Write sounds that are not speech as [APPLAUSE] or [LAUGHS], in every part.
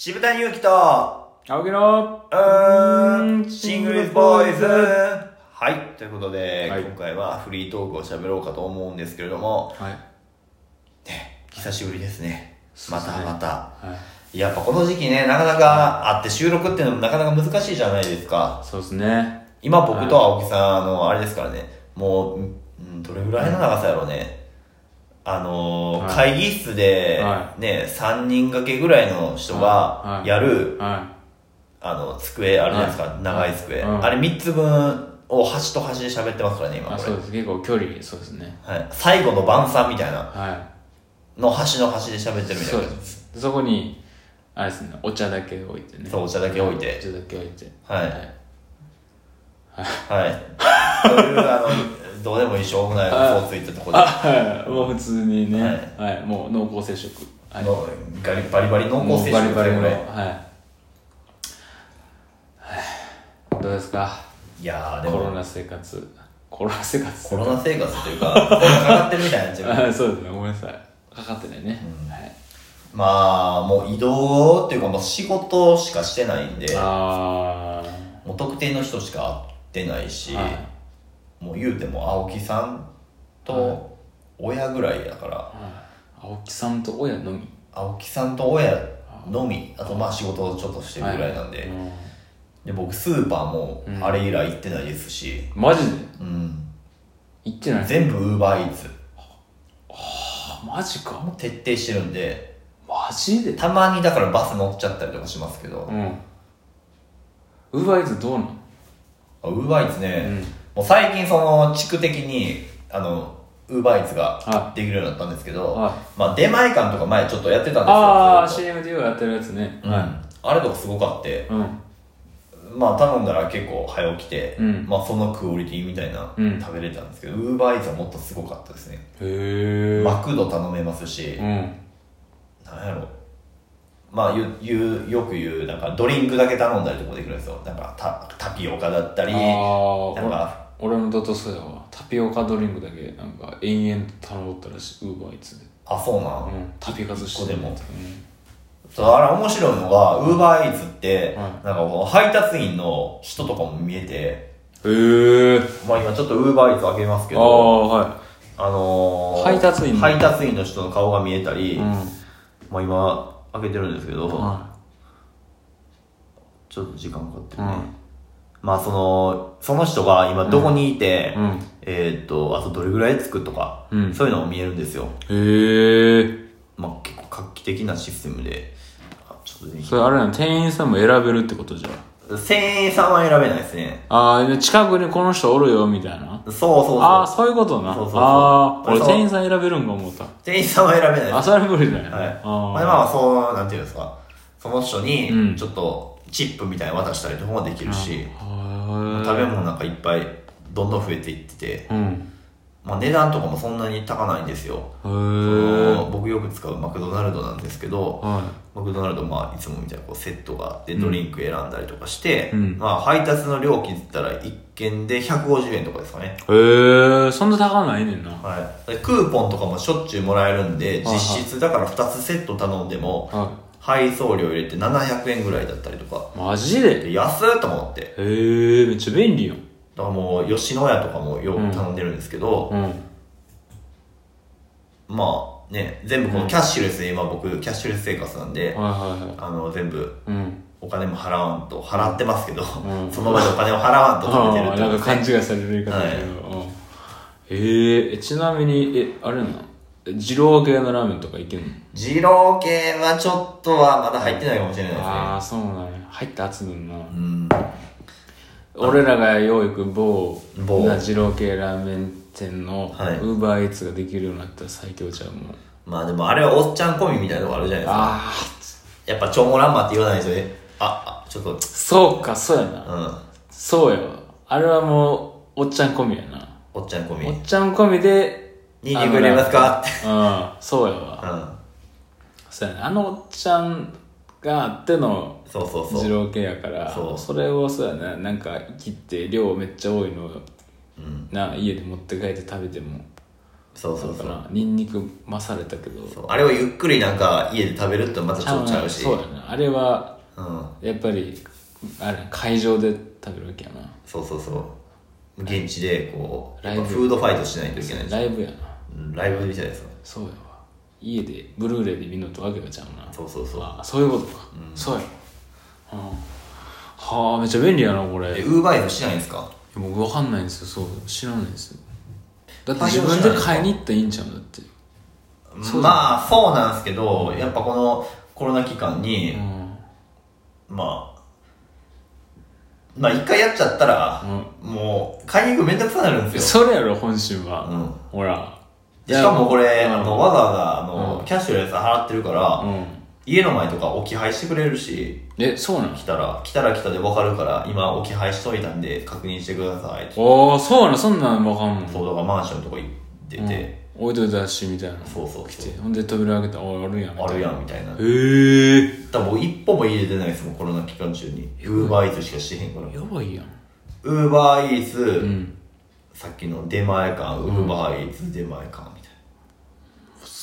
渋谷祐樹と、青木のうーん、シングルズボーイズ。はい。ということで、はい今回はフリートークを喋ろうかと思うんですけれども、はいね、久しぶりですね。またまた。はいやっぱこの時期ね、なかなか会って収録っていうのもなかなか難しいじゃないですか。そうですね今僕と青木さん、あの、あれですからね、もう、うんどれぐらいの長さやろうね。あのーはい。会議室では、ね、3人掛けぐらいの人がはい。やる、はあの、机あるじゃないですか、はい。長い机、うん。あれ3つ分を端と端で喋ってますからね、今これ。そう。です。結構距離そうですね。はい。最後の晩餐みたいな。はの端の端で喋ってるいそうみたいな。です。そこにあれですねお茶だけ置いてね。そうお茶だけ置いて。お茶だけ置いて。はい。はい。はい。そういう、あの、どうでもいいしょうもない嘘をついたところあはい。もう普通にね。ははい。もう濃厚接触。はい。ガリバリバリ濃厚接触もうバリバリのこれ。はい。はい。どうですか？いやー、でも、コロナ生活。コロナ生活。コロナ生活というか、コロナかかってるみたいになっちゃう。あそうですね。ごめんなさい。かかってないね、はい。まあ、もう移動っていうか、もう仕事しかしてないんで、あもう特定の人しか会ってないし、はもう言うても青木さんと親ぐらいだから、はい。青木さんと親のみ。青木さんと親のみ。あとまあ仕事をちょっとしてるぐらいなんで,、うん。で僕スーパーもうん。あれ以来行ってないですし、マジで？うん、行ってない。全部ウーバーイーツ。あマジか。もう徹底してるんで。マジで？たまにだからバス乗っちゃったりとかしますけど、うん。ウーバーイーツどうなのウーバーイーツね、うんもう最近その地区的にあのウーバーイーツがはできるようになったんですけど、はい。まあ出前館とか前ちょっとやってたんですよああずっと。CM でようやってるやつね。うん。あれとかすごかって。うん。まあ頼んだら結構早起きて、うん。まあそのクオリティみたいな、うん。食べれたんですけどウーバーイーツはもっとすごかったですね。へえマクド頼めますし、うん。なんやろ。まあ言うよく言うなんかドリンクだけ頼んだりとかできるんですよ。なんかタタピオカだったりああなんか俺の弟そうやわタピオカドリンクだけなんか延々と頼ったらしいウーバーイーツで。あそうなん、うんタピカ寿司。一個でも。うんそうあれ面白いのが、ウーバーイーツって、はいなんかこう配達員の人とかも見えて、へえまあ今ちょっとウーバーイーツ開けますけあど、あはあのー、配達員の。配達員の人の顔が見えたり、いうん。まあ今開けてるんですけど、はちょっと時間かかってるね。うんまあその、その人が今どこにいて、うんえーっと、あとどれぐらい着くとか、うんそういうのも見えるんですよ。へえまあ結構画期的なシステムで、あちょっとね、それあれなの店員さんも選べるってことじゃん1000円さんは選べないですね。ああ近くにこの人おるよみたいなそうそうそう。ああそういうことなそうそうそうああ俺店員さん選べるんか思った店員さんは選べない。あそれは無理だよね、はい。あーまあまあそう、なんていうんですか。その人うんに、ちょっと、チップみたい渡したりとかもできるし、は食べ物なんかいっぱい、どんどん増えていってて、うん。まあ値段とかもそんなに高ないんですよ。へそえの僕よく使うマクドナルドなんですけど、はマクドナルド、まあ、いつもみたいなこうセットがあって、ドリンク選んだりとかして、うん。まあ、配達の料金って言ったら、1件で150円とかですかね。いへえそんな高ないねんな。はい。でクーポンとかもしょっちゅうもらえるんで、はい実質だから2つセット頼んでも、は配送料入れて700円ぐらいだったりとか。いマジで？で安っと思って。へえめっちゃ便利やん。だからもう、吉野家とかもよく頼んでるんですけど、うん。まあね、全部このキャッシュレスで今僕、キャッシュレス生活なんで、はいはいはい。あの、全部うん。お金も払わんと、払ってますけど、ん。[LAUGHS] その場でお金を払わんと食べてるってああなんか。勘違いされる言い方だけど、うん。えーえちなみにえあれなの二郎系のラーメンとかいけんの？二郎系はちょっとはまだ入ってないかもしれないですね。ああそうなんや。入って熱いな、うん。俺らがよう行く某某。な二郎系ラーメン店のウはい。ーバーイーツができるようになったら最強ちゃうもん。まあでもあれはおっちゃん込みみたいなとこあるじゃないですか。あやっぱチョモランマって言わないとね、あ、あ、ちょっと、あそうかそうやな、うん。そうやわ。あれはもうおっちゃん込みやな。おっちゃん込み。おっちゃん込みでニンニク入れますか？って。うん。そうやわ。うん。そうやね。あのおっちゃんがあってのそうそうそう。二郎系やからそうれをそうやななんか切って量めっちゃ多いのをうん。な家で持って帰って食べても。そうそうそう。だからニンニク増されたけど。そう。あれをゆっくりなんか家で食べるとまたちょっとちゃうし。そうやなあれはうん。やっぱりあれ会場で食べるわけやな。そうそうそう。現地でこうフードファイトしないといけないしライブやなうんライブみたいですよそうやわ家でブルーレイで見るのとわけがちゃうな。そうそうそう。あそういうことか、そうや。うん。はあめっちゃ便利やなこれ。えウーバーイートしないんですか？僕わかんないんですよそう。知らないんですよ。だって自分で買いに行ったらいいんちゃうんだって。まあそうなんですけどやっぱこのコロナ期間に、うん。まあまあ一回やっちゃったら、もう買いに行くめんどくさくなるんですよ。それやろ本心は、うん。ほらしかもこれ、うんあのわざわざあの、うん。キャッシュレス払ってるから、うん。家の前とか置き配してくれるしえそうなの？来たら来たら来たで分かるから今置き配しといたんで確認してくださいおおそうなの？そんなんわかんの？そうだからマンションのとこ行ってて、うん、置いといたしみたいな。そうそう来て。ほんで扉開けたらおいあるやん。あるやんみたいな。へえ多分一歩も家出ないですもんコロナ期間中に。ウーバーイーツしかしてへんから。やばいやん。ウーバーイーツ、うん。さっきの出前館ウーバーイーツ出前館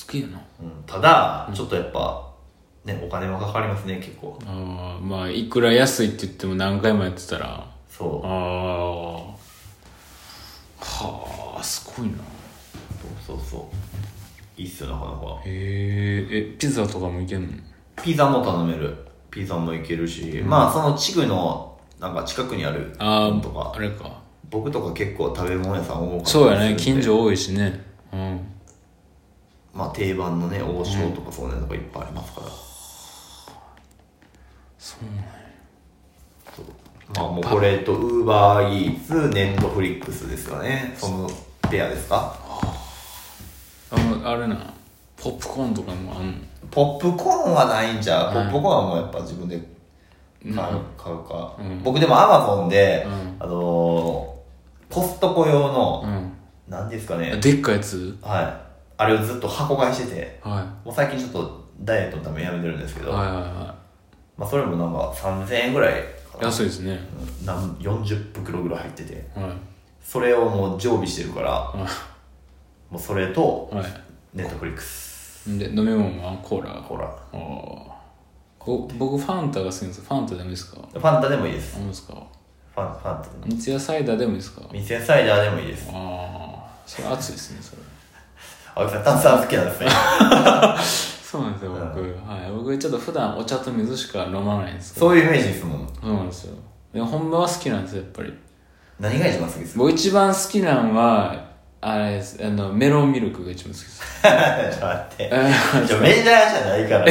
すげえな。な、うん、ただ、ちょっとやっぱねお金はかかりますね結構。あーまあいくら安いって言っても何回もやってたら。そう。ああはあすごいな。そうそうそう。いいっすよなかなかへええピザとかもいけんの？ピザも頼める。ピザもいけるし、まあその地区のなんか近くにあるああとか。あれか。僕とか結構食べ物屋さん多かったりそうやね近所多いしね。うんまあ定番のね王将とかそういうのがいっぱいありますから、そうなんや。そう。まあもうこれとウーバーイーツネットフリックスですかね。そのペアですか？あのあれなポップコーンとかもあんの？ポップコーンはないんじゃポップコーンはもうやっぱ自分で買う,、うん。買うか、うん。僕でもアマゾンで、うん。あのーコストコ用の、うん。なんですかね。でっかいやつ？はいあれをずっと箱買いしててはもう最近ちょっとダイエットのためにやめてるんですけど、いはいはい。はまあ、それもなんか3000円ぐらい安いですね。うん。なん40袋ぐらい入っててはそれをもう常備してるからい。はもうそれとネットフリックス。いで飲み物は？コーラ。ほらああこ僕ファンタが好きなんですファンタでもいいですか？ファンタでもいいです。あんですか。ファンファンタでも三ツ矢サイダーでもいいですか？三ツ矢サイダーでもいいです。ああそれ熱いですねそれ青木さん炭酸好きなんですね。[LAUGHS] そうなんですよ僕、はい。僕ちょっと普段お茶と水しか飲まないんですけど。そういうイメージですもん。そうなんですよ。でも本場は好きなんですよやっぱり。何が一番好きですか？僕一番好きなのはあれです。あのメロンミルクが一番好きです。[LAUGHS] ちょっと待って。[LAUGHS] メジャーじゃないから。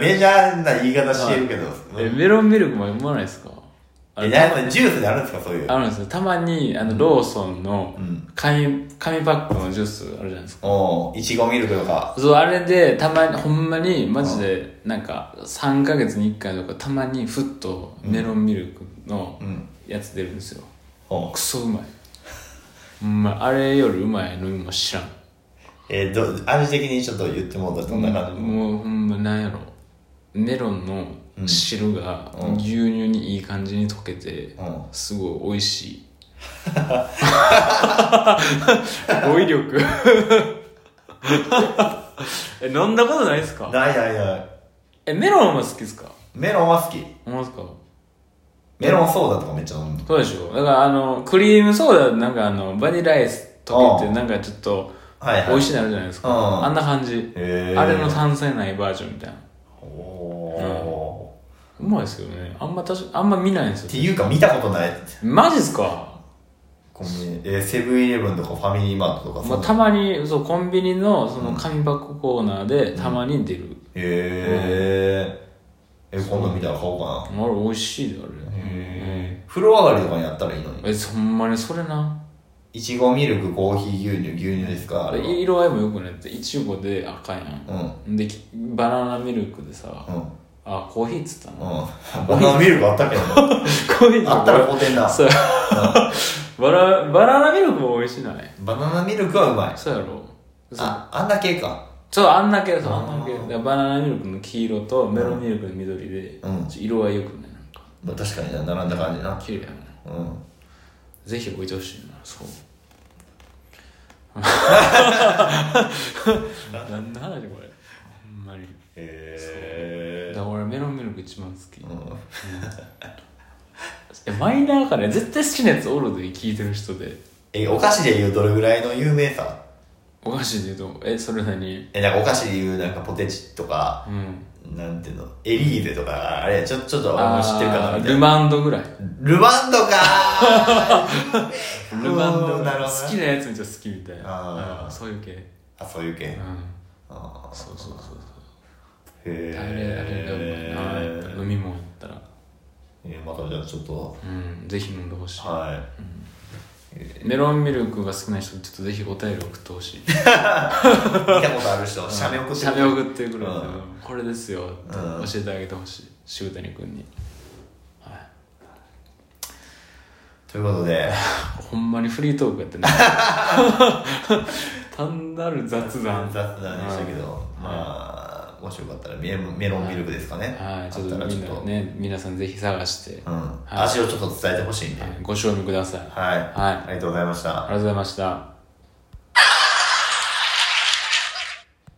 メジャーな言い方してるけど。えメロンミルクも飲まないですか？あえれなんかジュースであるんですかそういう？あるんですよたまにあのローソンのうん。紙紙パックのジュースあるじゃないですか。おいちごミルクとか。そうあれでたまにほんまにマジでなんか3ヶ月に1回とかたまにふっとメロンミルクのうん。やつ出るんですよ。おクソうまい。ほんまあれよりうまい飲み物知らん。えー、ど味的にちょっと言ってもらったらどんな感じ、もうほんまなんやろメロンの汁が牛乳にいい感じに溶けてうん。すごい美味しい。[LAUGHS] 語彙力。[LAUGHS] え飲んだことないですか？ないないない。えメロンは好きですか？メロンは好き。思いますか？メロンソーダとかめっちゃ飲むそうでしょ？だからあのクリームソーダなんかあのバニラアイス溶けてうん。なんかちょっとはいはい。美味しいなるじゃないですか、うん。あんな感じ。あれの炭酸ないバージョンみたいなおおうまいですよね。あんま確かあんま見ないんですよーっていうか見たことない。マジっすか？コンビニえーセブンイレブンとかファミリーマートとかまあ、たまにそうコンビニのその紙箱コーナーでたまに出る、へええ今度見たら買おうかな。あれ美味しいであれ。へ風呂上がりとかにやったらいいのに。えほんまに？それな。いちごミルクコーヒー牛乳牛乳ですかあれは色合いもよくないって。いちごで赤やうんん。できバナナミルクでさ、うんあコーヒーっつったの、うん。バナナミルクあったけ？ど [LAUGHS] なコーヒー。あったらポテンなそう。バラバナナミルクも美味しないバナナミルクはうまい。そうやろ。ああんだけか。そうあんだけ。そうあんだけ。だからバナナミルクの黄色とメロンミルクの緑で、うん。色合いよくなんか。まあ確かにな。並んだ感じな。綺麗やなうん。ぜひ置いてほしいな。そう。う何の話これ。ほんまに。へだから俺メロンミルク一番好き、うん。え [LAUGHS] マイナーから絶対好きなやつおるで聞いてる人で。えお菓子でいうどれぐらいの有名さ？お菓子で言うとえそれ何？えなんかお菓子でいうなんかポテチとかうん。なんていうの？エリーゼとかあれちょちょっと知ってるかなみたいな。ルマンドぐらい。ルマンドかー。[LAUGHS] ルマンド。う [LAUGHS] んなるほどね。好きなやつめっちゃ好きみたいな。あそういう系。あそういう系、うん。あー。そうそうそうそうへあれあれがうまい。なやっぱ飲み物やったら。えーまたじゃあちょっと。うんぜひ飲んでほしい。はい。メロンミルクが好きな人ちょっとぜひお便り送ってほしい。見たことある人写メ送って写メ送ってくる。んでうん。これですよ。ってうん教えてあげてほしい。渋谷君に。はい。ということで。ほんまにフリートークやってね [LAUGHS] 単なる雑談。雑談でしたけど、うんまあもしよかったらメメロンミルクですかね。はい。ちょっとちょっと。なね皆さんぜひ探して、うん。はい。味をちょっと伝えてほしいんで、はい。ご賞味ください。はい、はい。ありがとうございました。ありがとうございました